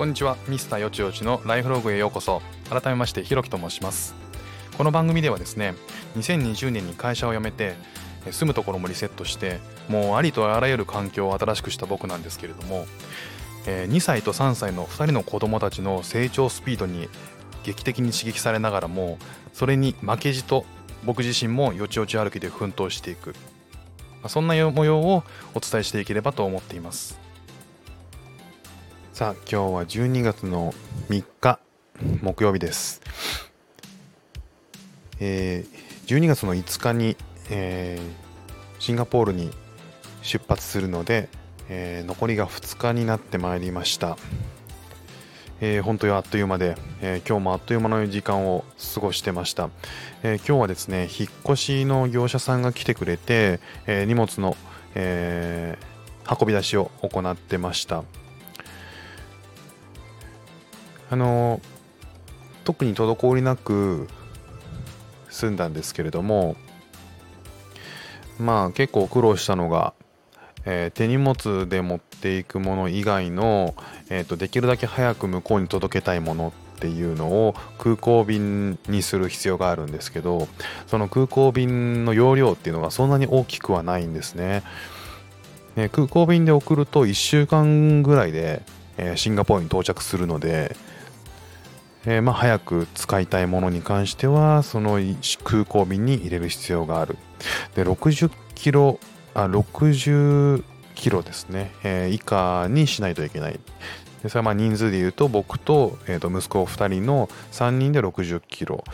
こんにちは。ミスターよちよちのライフログへようこそ。改めましてひろきと申します。この番組ではですね2020年に会社を辞めて住むところもリセットしてもうありとあらゆる環境を新しくした僕なんですけれども2歳と3歳の2人の子供たちの成長スピードに劇的に刺激されながらもそれに負けじと僕自身もよちよち歩きで奮闘していく。そんな模様をお伝えしていければと思っています。さあ今日は12月の3日木曜日です、えー、12月の5日に、えー、シンガポールに出発するので、えー、残りが2日になってまいりました、えー、本当にあっという間で、えー、今日もあっという間の時間を過ごしてました、えー、今日はですね引っ越しの業者さんが来てくれて、え、荷物の、え、運び出しを行ってました。あの特に滞りなく済んだんですけれどもまあ結構苦労したのが、えー、手荷物で持っていくもの以外の、えーと、できるだけ早く向こうに届けたいものっていうのを空港便にする必要があるんですけどその空港便の容量っていうのがそんなに大きくはないんですね。え、空港便で送ると1週間ぐらいで、えー、シンガポールに到着するのでえー、まあ、早く使いたいものに関してはその空港便に入れる必要がある。で60キロあ60キロですね、えー、以下にしないといけない。でそれはまあ人数でいうと僕と,、えー、と息子2人の3人で60キロ、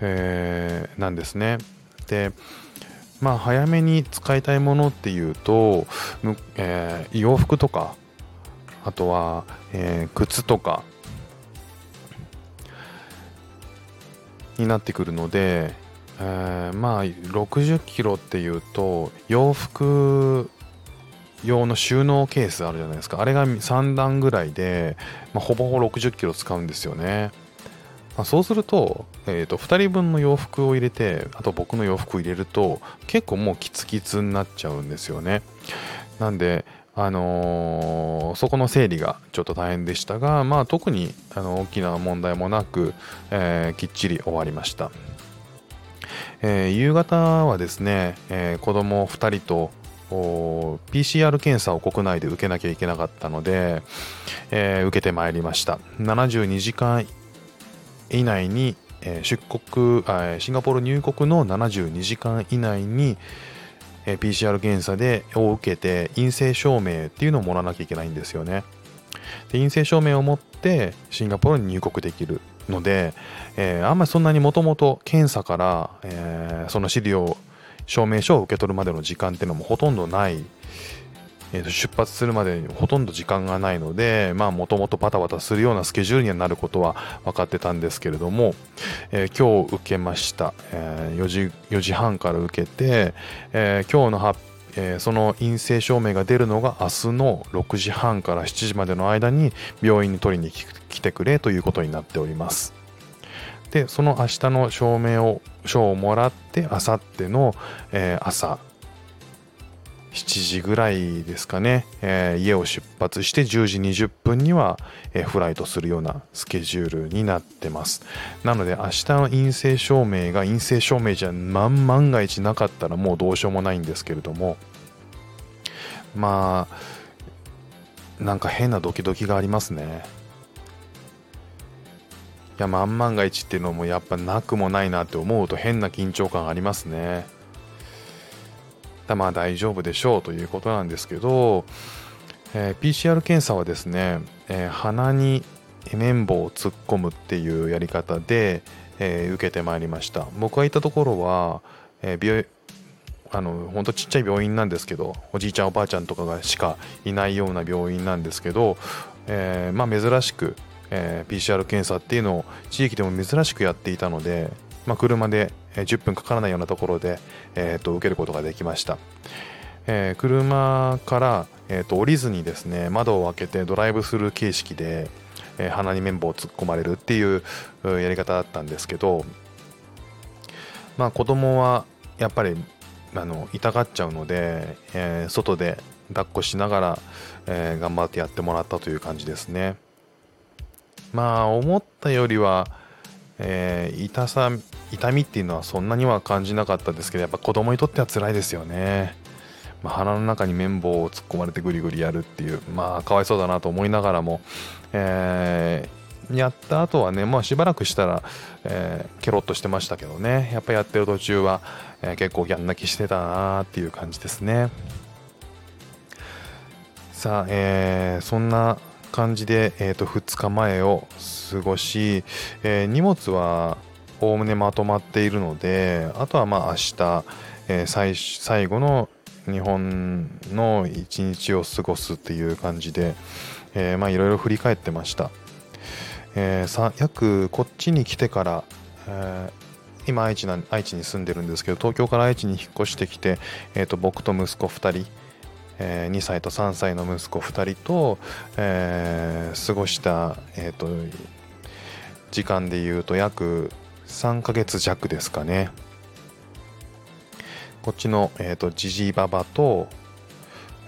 えー、なんですね。でまあ早めに使いたいものっていうと、えー、洋服とかあとは、えー、靴とかになってくるので、えー、まあ60キロっていうと洋服用の収納ケースあるじゃないですか。あれが3段ぐらいで、まあ、ほぼほぼ60キロ使うんですよね、まあ、そうすると,、えーと、2人分の洋服を入れてあと僕の洋服を入れると結構もうキツキツになっちゃうんですよね。なんであのー、そこの整理がちょっと大変でしたが、まあ、特にあの大きな問題もなく、えー、きっちり終わりました、えー、夕方はですね、えー、子供2人と PCR 検査を国内で受けなきゃいけなかったので、えー、受けてまいりました。72時間以内に、え、出国シンガポール入国の72時間以内に、え PCR 検査でを受けて陰性証明っていうのをもらわなきゃいけないんですよね。で陰性証明を持ってシンガポールに入国できるので、えー、あんまりそんなにもともと検査から、えー、その資料証明書を受け取るまでの時間っていうのもほとんどないえー、と出発するまでにほとんど時間がないのでもともとバタバタするようなスケジュールにはなることは分かってたんですけれども、えー、今日受けました、えー、4, 時4時半から受けて、えー、今日の発え、その陰性証明が出るのが明日の6時半から7時までの間に病院に取りに来てくれということになっております。でその明日の証明を書をもらって明後日の、朝7時ぐらいですかね、えー、家を出発して10時20分には、えー、フライトするようなスケジュールになってます。なので明日の陰性証明が陰性証明じゃ万万が一なかったらもうどうしようもないんですけれどもまあなんか変なドキドキがありますね。いや万万が一っていうのもやっぱなくもないなって思うと変な緊張感ありますね。まあ大丈夫でしょうということなんですけど、えー、PCR 検査はですね、えー、鼻に綿棒を突っ込むっていうやり方で、えー、受けてまいりました。僕が行ったところは、えー、病あの本当ちっちゃい病院なんですけどおじいちゃんおばあちゃんとかがしかいないような病院なんですけど、えー、まあ珍しく、えー、PCR 検査っていうのを地域でも珍しくやっていたので、まあ、車で10分かからないようなところで、えー、と受けることができました。えー、車から、えー、と降りずにですね窓を開けてドライブスルー形式で、えー、鼻に綿棒を突っ込まれるっていうやり方だったんですけどまあ子供はやっぱりあの痛がっちゃうので、えー、外で抱っこしながら、えー、頑張ってやってもらったという感じですね。まあ思ったよりは、えー、痛さ痛みっていうのはそんなには感じなかったですけどやっぱ子供にとっては辛いですよね、まあ、鼻の中に綿棒を突っ込まれてグリグリやるっていうまあかわいそうだなと思いながらも、えー、やった後はねまあしばらくしたら、えー、ケロッとしてましたけどね。やっぱやってる途中は、えー、結構ギャン泣きしてたなっていう感じですね。さあ、えー、そんな感じで、えー、と2日前を過ごし、えー、荷物はおおむねまとまっているのであとはまあ明日、えー、最最後の日本の一日を過ごすっていう感じで、えー、まあいろいろ振り返ってました、えー、さ約こっちに来てから、えー、今愛知な愛知に住んでるんですけど東京から愛知に引っ越してきて、えー、と僕と息子2人えー、2歳と3歳の息子2人と、えー、過ごした、えーと、時間でいうと約3ヶ月弱ですかね。こっちの、えーと、ジジイババと、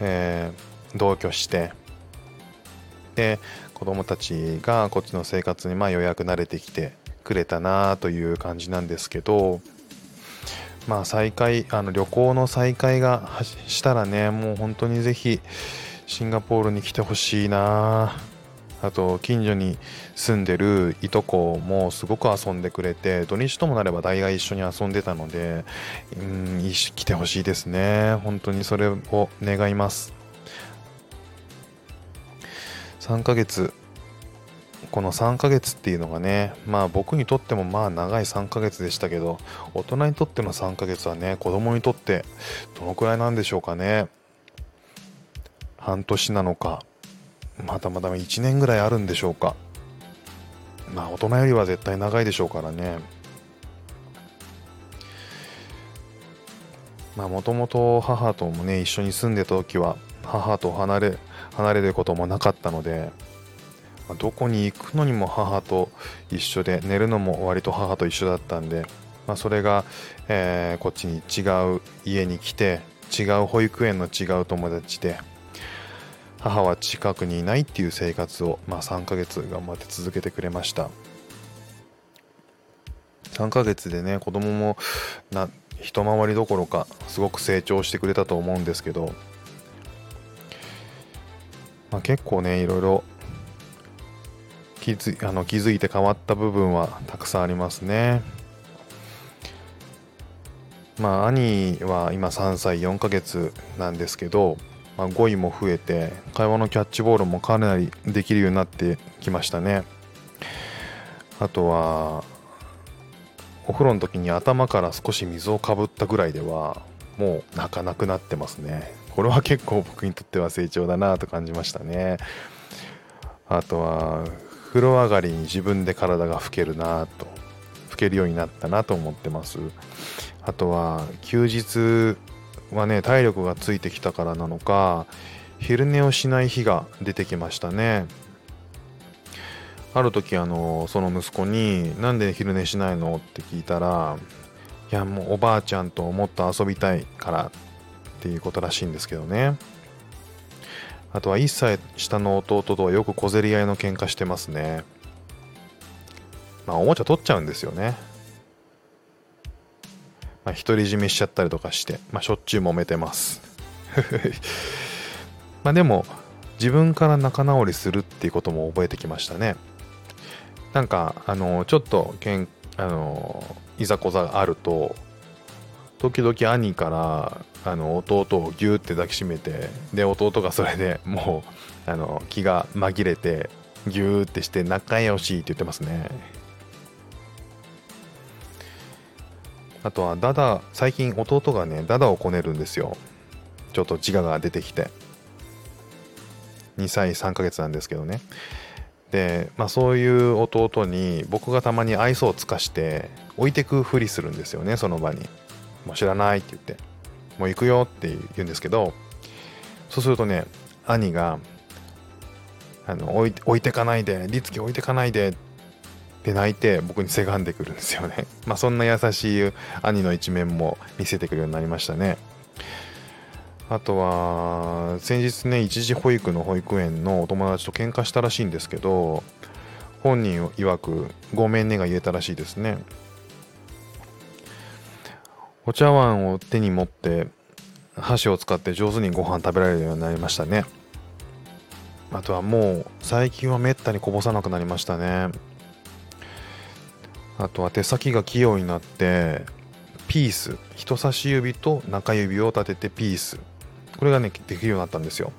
えー、同居してで子供たちがこっちの生活にまあようやく慣れてきてくれたなという感じなんですけどまあ再開あの旅行の再開がしたらねもう本当にぜひシンガポールに来てほしいな。あと近所に住んでるいとこもすごく遊んでくれて土日ともなれば大概一緒に遊んでたのでうん来てほしいですね。本当にそれを願います。3ヶ月。この3ヶ月っていうのがねまあ僕にとってもまあ長い3ヶ月でしたけど大人にとっての3ヶ月はね子供にとってどのくらいなんでしょうかね。半年なのか。まだまだ1年ぐらいあるんでしょうか。まあ大人よりは絶対長いでしょうからね。まあもともと母ともね一緒に住んでた時は母と離れ離れることもなかったのでまあ、どこに行くのにも母と一緒で寝るのも割と母と一緒だったんで、まあ、それが、えー、こっちに違う家に来て違う保育園の違う友達で母は近くにいないっていう生活を、まあ、3ヶ月頑張って続けてくれました3ヶ月でね子供もな一回りどころかすごく成長してくれたと思うんですけど、まあ、結構ねいろいろ気づあの気づいて変わった部分はたくさんありますね。まあ兄は今3歳4ヶ月なんですけど、まあ、語彙も増えて会話のキャッチボールもかなりできるようになってきましたね。あとはお風呂の時に頭から少し水をかぶったぐらいではもう泣かなくなってますね。これは結構僕にとっては成長だなと感じましたね。あとは風呂上がりに自分で体が拭けるなと拭けるようになったなと思ってますあとは休日はね体力がついてきたからなのか昼寝をしない日が出てきましたねある時あのその息子に「なんで昼寝しないの?」って聞いたら「いやもうおばあちゃんともっと遊びたいから」っていうことらしいんですけどねあとは1歳下の弟とはよく小競り合いの喧嘩してますね。まあ、おもちゃ取っちゃうんですよね。まあ、独り占めしちゃったりとかして、まあ、しょっちゅう揉めてます。まあでも、自分から仲直りするっていうことも覚えてきましたね。なんか、あの、ちょっとけん、あの、いざこざがあると、時々兄からあの弟をギューって抱きしめてで弟がそれでもうあの気が紛れてギューってして仲良しって言ってますねあとはダダ最近弟がねダダをこねるんですよ。ちょっと自我が出てきて。2歳3ヶ月なんですけどね。で、まあ、そういう弟に僕がたまに愛想を尽かして置いてくふりするんですよねその場に。もう知らないって言って、もう行くよって言うんですけど、そうするとね、兄が、あの置い置いてかないで、律儀置いてかないでって泣いて僕にせがんでくるんですよね。まあそんな優しい兄の一面も見せてくるようになりましたね。あとは先日ね一時保育の保育園のお友達と喧嘩したらしいんですけど本人曰くごめんねが言えたらしいですねお茶碗を手に持って箸を使って上手にご飯食べられるようになりましたねあとはもう最近はめったにこぼさなくなりましたねあとは手先が器用になってピース。人差し指と中指を立ててピース。これがねできるようになったんですよ。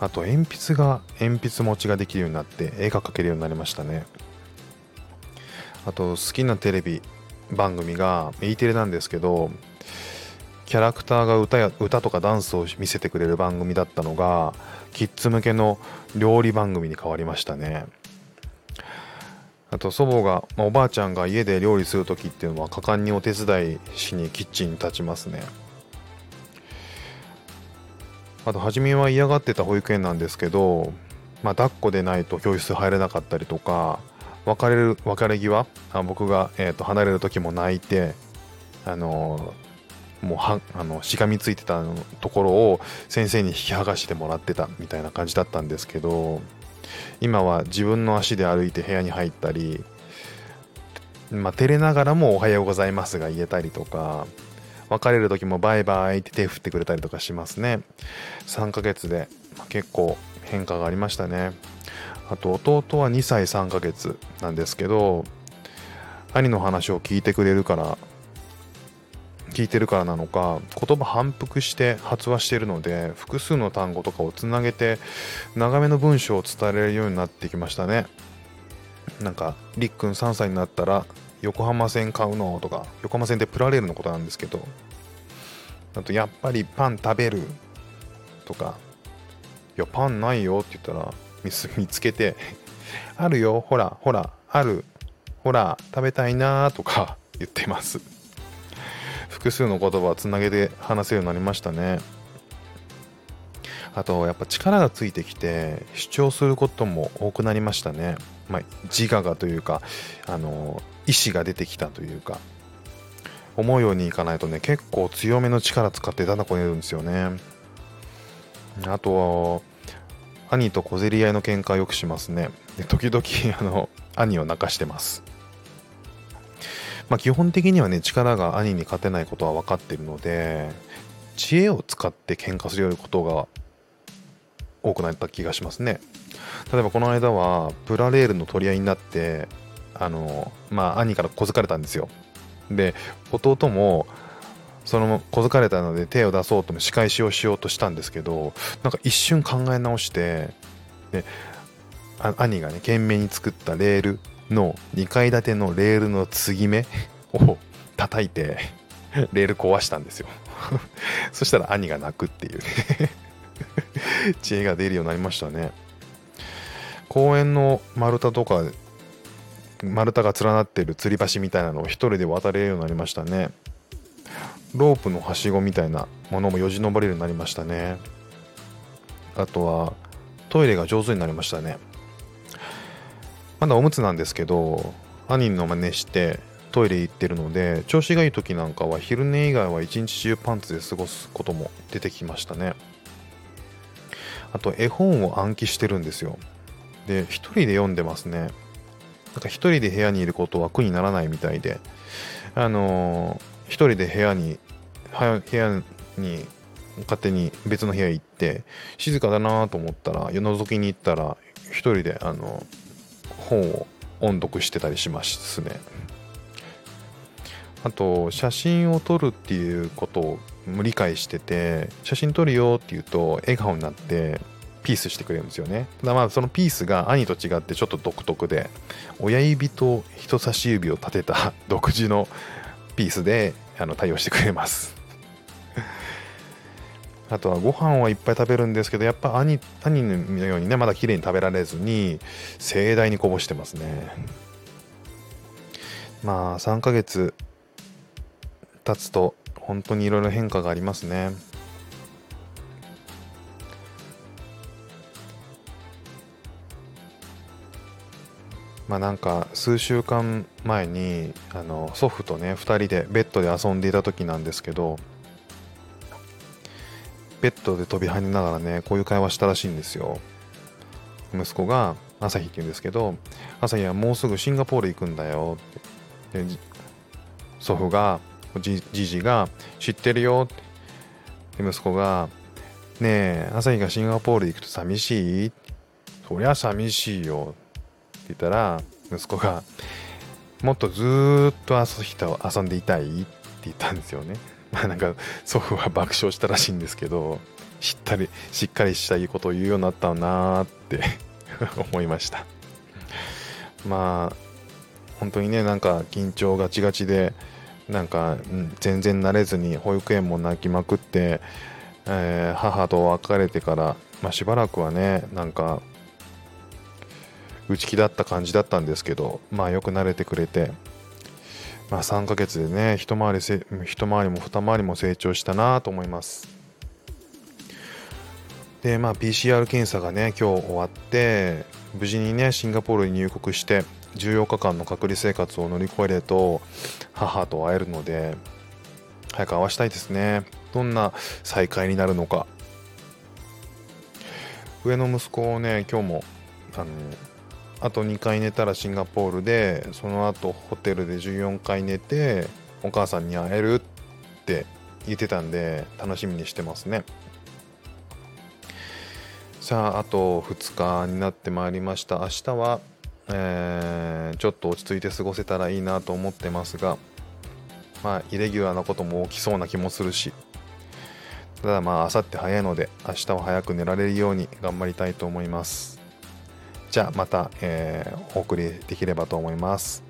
あと鉛筆が鉛筆持ちができるようになって絵が描けるようになりましたね。あと好きなテレビ番組が E テレなんですけどキャラクターが歌や歌とかダンスを見せてくれる番組だったのがキッズ向けの料理番組に変わりましたね。あと祖母が、まあ、おばあちゃんが家で料理する時っていうのは果敢にお手伝いしにキッチンに立ちますね。あと初めは嫌がってた保育園なんですけど、まあ、抱っこでないと教室入れなかったりとか別れる別れ際あ僕が、えー、と離れる時も泣いてあのもうはあのしがみついてたところを先生に引き剥がしてもらってたみたいな感じだったんですけど今は自分の足で歩いて部屋に入ったり、まあ、照れながらも「おはようございます」が言えたりとか別れる時も「バイバイ」って手振ってくれたりとかしますね。3ヶ月で、結構変化がありましたね。あと弟は2歳3ヶ月なんですけど兄の話を聞いてくれるから聞いてるからなのか言葉反復して発話しているので複数の単語とかをつなげて長めの文章を伝えられるようになってきましたね。なんかりっくん3歳になったら横浜線買うのとか横浜線ってプラレールのことなんですけどあとやっぱりパン食べるとかいやパンないよって言ったら見つけてあるよほらほらあるほら食べたいなとか言ってます。複数の言葉をつなげて話せるようになりましたね。あとやっぱ力がついてきて主張することも多くなりましたね、まあ、自我がというかあの意志が出てきたというか思うようにいかないとね結構強めの力使ってだんだこねるんですよね。あと兄と小競り合いの喧嘩をよくしますね。で時々あの兄を泣かしてます。まあ、基本的にはね力が兄に勝てないことは分かっているので知恵を使って喧嘩することが多くなった気がしますね。例えばこの間はプラレールの取り合いになってあのまあ兄から小づかれたんですよ。で弟もその小づかれたので手を出そうとも仕返しをしようとしたんですけどなんか一瞬考え直してで兄がね懸命に作ったレールの2階建てのレールの継ぎ目を叩いてレール壊したんですよ。そしたら兄が泣くっていう。知恵が出るようになりましたね。公園の丸太とか丸太が連なってる吊り橋みたいなのを一人で渡れるようになりましたね。ロープのはしごみたいなものもよじ登れるようになりましたね。あとはトイレが上手になりましたね。まだおむつなんですけど兄の真似してトイレ行ってるので調子がいい時なんかは昼寝以外は一日中パンツで過ごすことも出てきましたね。あと絵本を暗記してるんですよ。で一人で読んでますね。なんか一人で部屋にいることは苦にならないみたいで。あのー、一人で部屋に部屋に勝手に別の部屋行って静かだなと思ったら夜覗きに行ったら一人であの本を音読してたりしますね。あと写真を撮るっていうことを理解してて写真撮るよって言うと笑顔になってピースしてくれるんですよね。ただまあそのピースが兄と違ってちょっと独特で親指と人差し指を立てた独自のピースであの対応してくれます。あとはご飯はいっぱい食べるんですけどやっぱ兄兄のようにねまだ綺麗に食べられずに盛大にこぼしてますね。まあ3ヶ月経つと本当にいろいろ変化がありますね。まあなんか数週間前にあの祖父とね2人でベッドで遊んでいた時なんですけどベッドで飛び跳ねながらねこういう会話したらしいんですよ。息子が朝日って言うんですけど朝日はもうすぐシンガポール行くんだよ。って祖父がじじが知ってるよ。って息子がねえ朝日がシンガポール行くと寂しい？そりゃ寂しいよ。って言ったら息子がもっとずっと朝日と遊んでいたい？って言ったんですよね。まあなんか祖父は爆笑したらしいんですけどしったりしっかりしたいいことを言うようになったなーって 思いました。まあ本当にねなんか緊張ガチガチでなんか、全然慣れずに保育園も泣きまくって、えー、母と別れてから、まあ、しばらくはねなんか内気だった感じだったんですけどまあよく慣れてくれてまあ3ヶ月でね一回りせ一回りも二回りも成長したなと思います。でまあ PCR 検査がね今日終わって無事にねシンガポールに入国して14日間の隔離生活を乗り越えると母と会えるので早く会わしたいですね。どんな再会になるのか。上の息子をね今日もあのあと2回寝たらシンガポールでその後ホテルで14回寝てお母さんに会えるって言ってたんで楽しみにしてますね。さああと2日になってまいりました。明日は、えー、ちょっと落ち着いて過ごせたらいいなと思ってますがまあイレギュラーなことも起きそうな気もするしただまあ明後日早いので明日は早く寝られるように頑張りたいと思います。じゃあまた、えー、お送りできればと思います。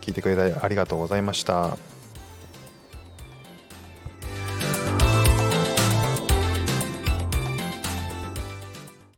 聞いてくれてありがとうございました。